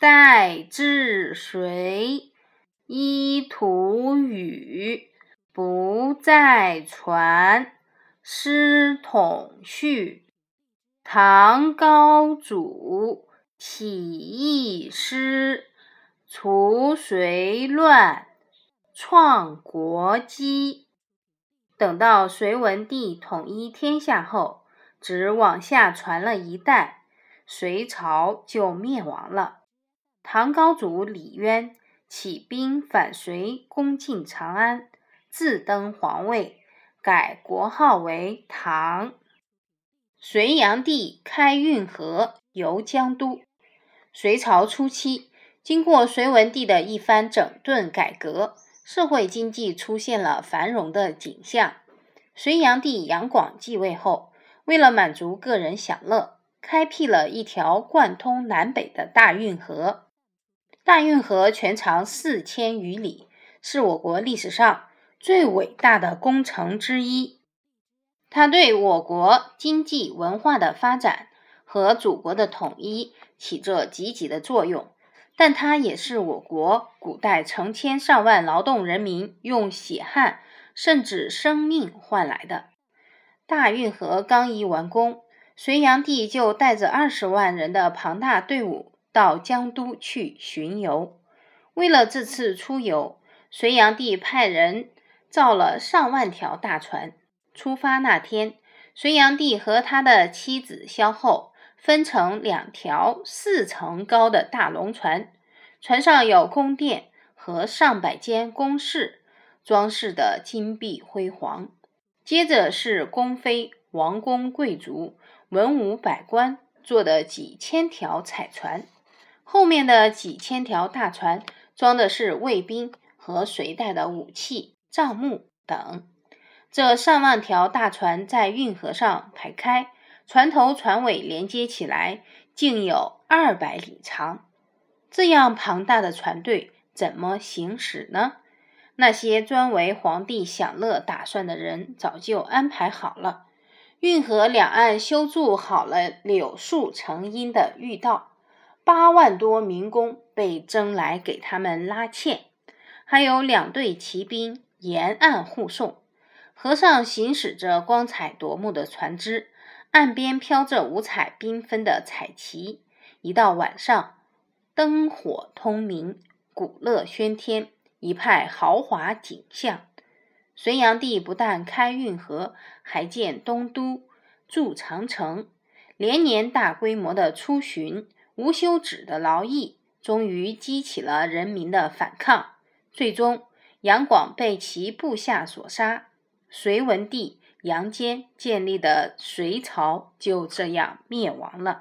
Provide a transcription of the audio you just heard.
代治隋，依图语，不再传。师统序，唐高祖起义师，除隋乱，创国基。等到隋文帝统一天下后，只往下传了一代，隋朝就灭亡了。唐高祖李渊起兵反隋，攻进长安，自登皇位。改国号为唐。隋炀帝开运河，游江都。隋朝初期，经过隋文帝的一番整顿改革，社会经济出现了繁荣的景象。隋炀帝杨广继位后，为了满足个人享乐，开辟了一条贯通南北的大运河。大运河全长四千余里，是我国历史上。最伟大的工程之一，它对我国经济文化的发展和祖国的统一起着积极的作用，但它也是我国古代成千上万劳动人民用血汗甚至生命换来的。大运河刚一完工，隋炀帝就带着二十万人的庞大队伍到江都去巡游。为了这次出游，隋炀帝派人。造了上万条大船。出发那天，隋炀帝和他的妻子萧后分成两条四层高的大龙船，船上有宫殿和上百间宫室，装饰的金碧辉煌。接着是宫妃、王公贵族、文武百官坐的几千条彩船，后面的几千条大船装的是卫兵和随带的武器。账目等，这上万条大船在运河上排开，船头船尾连接起来，竟有二百里长。这样庞大的船队怎么行驶呢？那些专为皇帝享乐打算的人早就安排好了。运河两岸修筑好了柳树成荫的御道，八万多民工被征来给他们拉纤，还有两队骑兵。沿岸护送，河上行驶着光彩夺目的船只，岸边飘着五彩缤纷的彩旗。一到晚上，灯火通明，鼓乐喧天，一派豪华景象。隋炀帝不但开运河，还建东都，筑长城，连年大规模的出巡，无休止的劳役，终于激起了人民的反抗，最终。杨广被其部下所杀，隋文帝杨坚建立的隋朝就这样灭亡了。